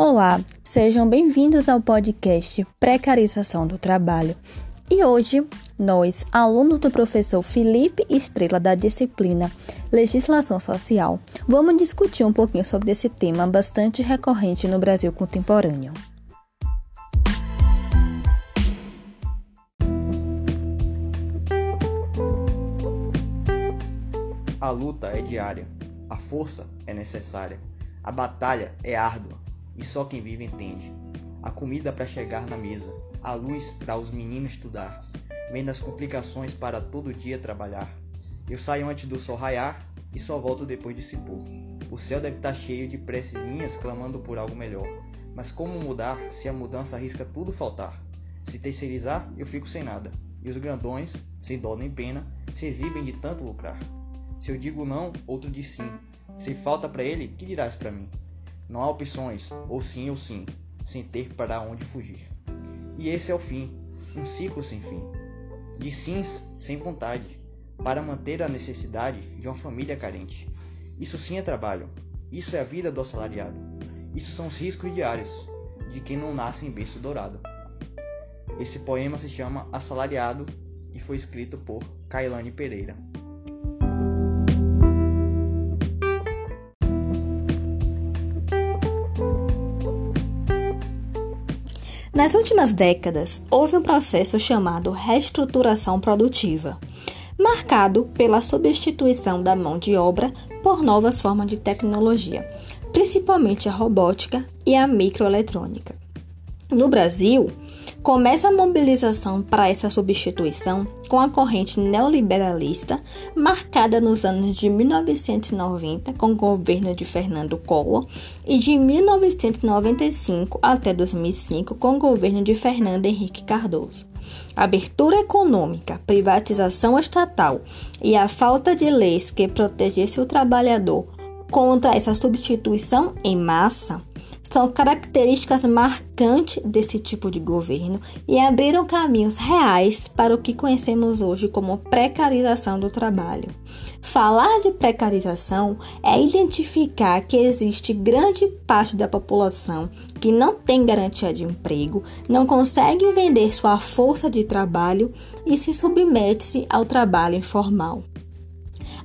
Olá, sejam bem-vindos ao podcast Precarização do Trabalho. E hoje, nós, alunos do professor Felipe Estrela da disciplina Legislação Social, vamos discutir um pouquinho sobre esse tema bastante recorrente no Brasil contemporâneo. A luta é diária, a força é necessária, a batalha é árdua e só quem vive entende. A comida para chegar na mesa, a luz para os meninos estudar, menos complicações para todo dia trabalhar. Eu saio antes do sol raiar e só volto depois de se pôr. O céu deve estar tá cheio de preces minhas clamando por algo melhor. Mas como mudar se a mudança arrisca tudo faltar? Se terceirizar, eu fico sem nada. E os grandões, sem dó nem pena, se exibem de tanto lucrar. Se eu digo não, outro diz sim. Se falta para ele, que dirás para mim? Não há opções, ou sim ou sim, sem ter para onde fugir. E esse é o fim, um ciclo sem fim. De sims sem vontade, para manter a necessidade de uma família carente. Isso sim é trabalho, isso é a vida do assalariado. Isso são os riscos diários de quem não nasce em berço dourado. Esse poema se chama Assalariado e foi escrito por Kailane Pereira. Nas últimas décadas, houve um processo chamado reestruturação produtiva, marcado pela substituição da mão de obra por novas formas de tecnologia, principalmente a robótica e a microeletrônica. No Brasil, Começa a mobilização para essa substituição com a corrente neoliberalista, marcada nos anos de 1990 com o governo de Fernando Collor e de 1995 até 2005 com o governo de Fernando Henrique Cardoso. abertura econômica, privatização estatal e a falta de leis que protegesse o trabalhador contra essa substituição em massa são características marcantes desse tipo de governo e abriram caminhos reais para o que conhecemos hoje como precarização do trabalho. Falar de precarização é identificar que existe grande parte da população que não tem garantia de emprego, não consegue vender sua força de trabalho e se submete-se ao trabalho informal.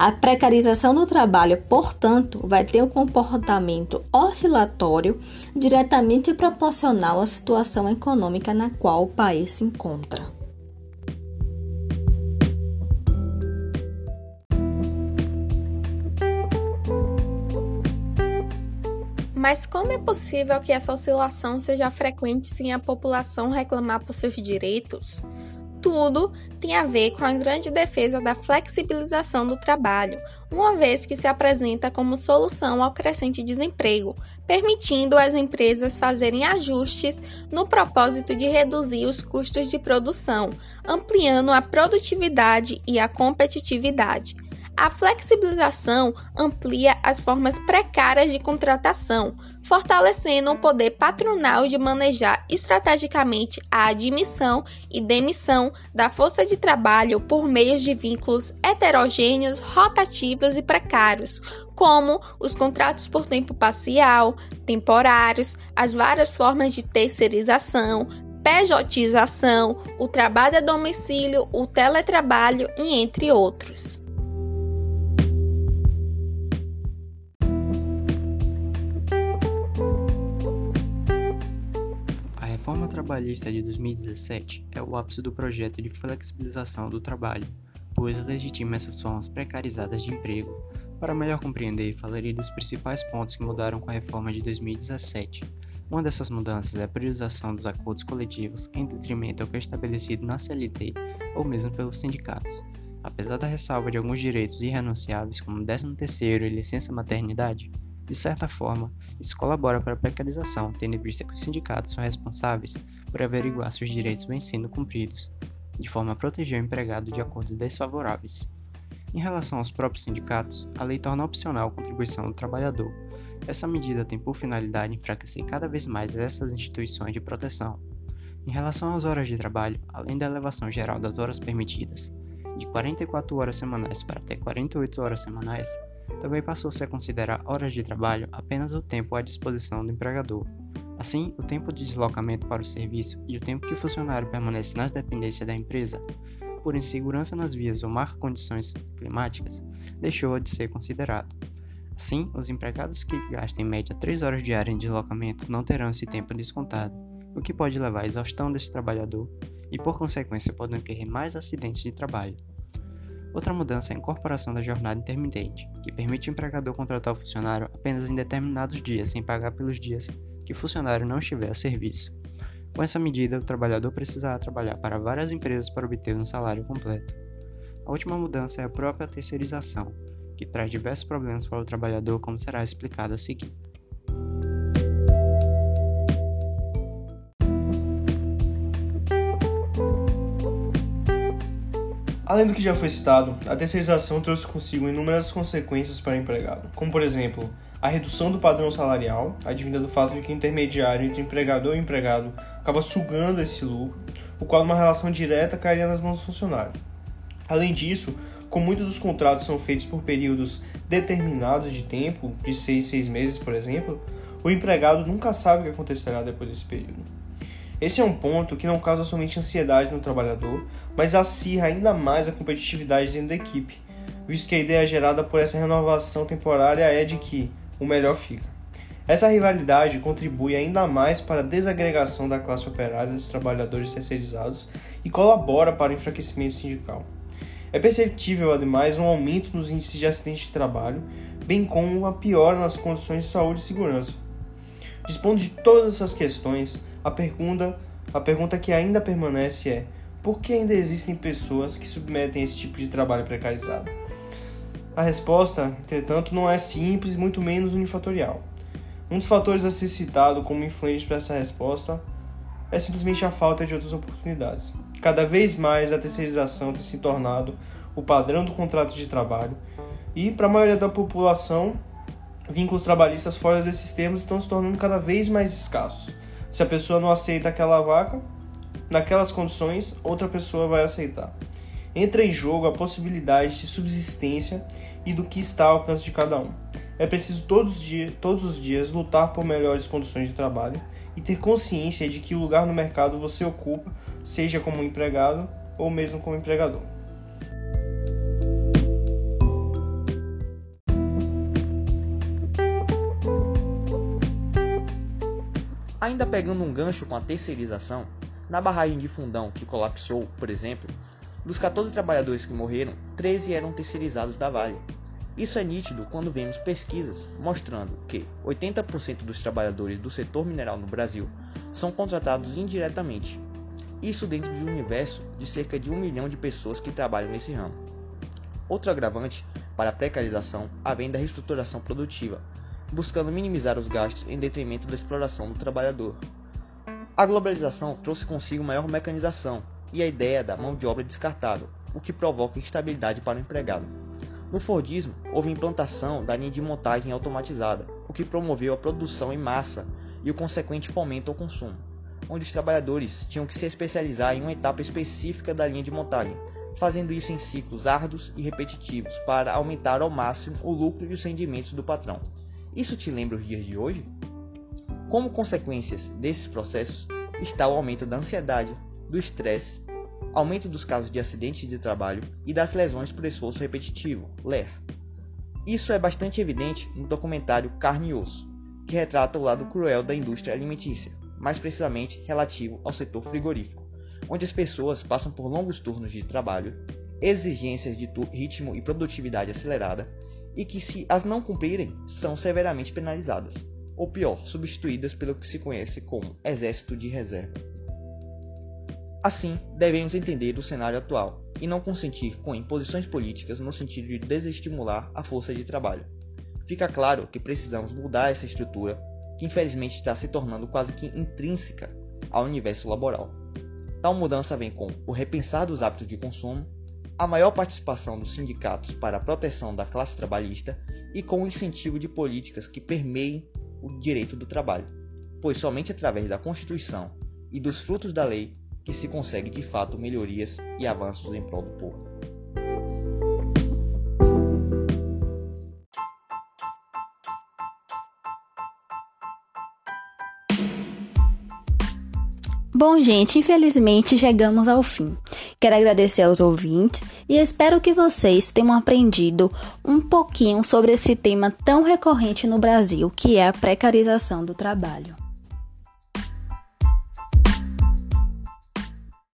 A precarização do trabalho, portanto, vai ter um comportamento oscilatório diretamente proporcional à situação econômica na qual o país se encontra. Mas como é possível que essa oscilação seja frequente sem a população reclamar por seus direitos? Tudo tem a ver com a grande defesa da flexibilização do trabalho, uma vez que se apresenta como solução ao crescente desemprego, permitindo às empresas fazerem ajustes no propósito de reduzir os custos de produção, ampliando a produtividade e a competitividade. A flexibilização amplia as formas precárias de contratação, fortalecendo o poder patronal de manejar estrategicamente a admissão e demissão da força de trabalho por meio de vínculos heterogêneos, rotativos e precários, como os contratos por tempo parcial, temporários, as várias formas de terceirização, pejotização, o trabalho a domicílio, o teletrabalho e entre outros. Trabalhista de 2017 é o ápice do projeto de flexibilização do trabalho, pois legitima essas formas precarizadas de emprego. Para melhor compreender, falarei dos principais pontos que mudaram com a reforma de 2017. Uma dessas mudanças é a priorização dos acordos coletivos em detrimento ao que é estabelecido na CLT ou mesmo pelos sindicatos. Apesar da ressalva de alguns direitos irrenunciáveis, como 13º e licença maternidade, de certa forma, isso colabora para a precarização, tendo em vista que os sindicatos são responsáveis por averiguar se os direitos vêm sendo cumpridos, de forma a proteger o empregado de acordos desfavoráveis. Em relação aos próprios sindicatos, a lei torna opcional a contribuição do trabalhador. Essa medida tem por finalidade enfraquecer cada vez mais essas instituições de proteção. Em relação às horas de trabalho, além da elevação geral das horas permitidas, de 44 horas semanais para até 48 horas semanais, também passou-se a considerar horas de trabalho apenas o tempo à disposição do empregador. Assim, o tempo de deslocamento para o serviço e o tempo que o funcionário permanece nas dependências da empresa, por insegurança nas vias ou má condições climáticas, deixou de ser considerado. Assim, os empregados que gastam em média 3 horas diárias em deslocamento não terão esse tempo descontado, o que pode levar à exaustão desse trabalhador e, por consequência, podem ocorrer mais acidentes de trabalho. Outra mudança é a incorporação da jornada intermitente, que permite o empregador contratar o funcionário apenas em determinados dias, sem pagar pelos dias que o funcionário não estiver a serviço. Com essa medida, o trabalhador precisará trabalhar para várias empresas para obter um salário completo. A última mudança é a própria terceirização, que traz diversos problemas para o trabalhador, como será explicado a seguir. Além do que já foi citado, a terceirização trouxe consigo inúmeras consequências para o empregado, como por exemplo, a redução do padrão salarial, advinda do fato de que o intermediário entre empregador e empregado acaba sugando esse lucro, o qual uma relação direta cairia nas mãos do funcionário. Além disso, como muitos dos contratos são feitos por períodos determinados de tempo, de seis, seis meses, por exemplo, o empregado nunca sabe o que acontecerá depois desse período. Esse é um ponto que não causa somente ansiedade no trabalhador, mas acirra ainda mais a competitividade dentro da equipe, visto que a ideia gerada por essa renovação temporária é de que o melhor fica. Essa rivalidade contribui ainda mais para a desagregação da classe operária dos trabalhadores terceirizados e colabora para o enfraquecimento sindical. É perceptível, ademais, um aumento nos índices de acidentes de trabalho, bem como uma piora nas condições de saúde e segurança. Dispondo de todas essas questões, a pergunta, a pergunta que ainda permanece é: por que ainda existem pessoas que submetem esse tipo de trabalho precarizado? A resposta, entretanto, não é simples, muito menos unifatorial. Um dos fatores a ser citado como influente para essa resposta é simplesmente a falta de outras oportunidades. Cada vez mais a terceirização tem se tornado o padrão do contrato de trabalho e, para a maioria da população, vínculos trabalhistas fora desses termos estão se tornando cada vez mais escassos. Se a pessoa não aceita aquela vaca, naquelas condições, outra pessoa vai aceitar. Entra em jogo a possibilidade de subsistência e do que está ao alcance de cada um. É preciso todos os, dias, todos os dias lutar por melhores condições de trabalho e ter consciência de que o lugar no mercado você ocupa, seja como empregado ou mesmo como empregador. Ainda pegando um gancho com a terceirização, na barragem de Fundão que colapsou, por exemplo, dos 14 trabalhadores que morreram, 13 eram terceirizados da Vale. Isso é nítido quando vemos pesquisas mostrando que 80% dos trabalhadores do setor mineral no Brasil são contratados indiretamente. Isso dentro de um universo de cerca de um milhão de pessoas que trabalham nesse ramo. Outro agravante para a precarização advém da reestruturação produtiva, buscando minimizar os gastos em detrimento da exploração do trabalhador. A globalização trouxe consigo maior mecanização e a ideia da mão de obra descartável, o que provoca instabilidade para o empregado. No Fordismo, houve implantação da linha de montagem automatizada, o que promoveu a produção em massa e o consequente fomento ao consumo, onde os trabalhadores tinham que se especializar em uma etapa específica da linha de montagem, fazendo isso em ciclos árduos e repetitivos para aumentar ao máximo o lucro e os rendimentos do patrão. Isso te lembra os dias de hoje? Como consequências desses processos está o aumento da ansiedade, do estresse, aumento dos casos de acidentes de trabalho e das lesões por esforço repetitivo, LER. Isso é bastante evidente no documentário Carne e Osso, que retrata o lado cruel da indústria alimentícia, mais precisamente relativo ao setor frigorífico, onde as pessoas passam por longos turnos de trabalho, exigências de ritmo e produtividade acelerada e que, se as não cumprirem, são severamente penalizadas, ou pior, substituídas pelo que se conhece como exército de reserva. Assim, devemos entender o cenário atual e não consentir com imposições políticas no sentido de desestimular a força de trabalho. Fica claro que precisamos mudar essa estrutura que infelizmente está se tornando quase que intrínseca ao universo laboral. Tal mudança vem com o repensar dos hábitos de consumo, a maior participação dos sindicatos para a proteção da classe trabalhista e com o incentivo de políticas que permeiem o direito do trabalho, pois somente através da Constituição e dos frutos da lei que se consegue de fato melhorias e avanços em prol do povo. Bom, gente, infelizmente chegamos ao fim. Quero agradecer aos ouvintes e espero que vocês tenham aprendido um pouquinho sobre esse tema tão recorrente no Brasil, que é a precarização do trabalho.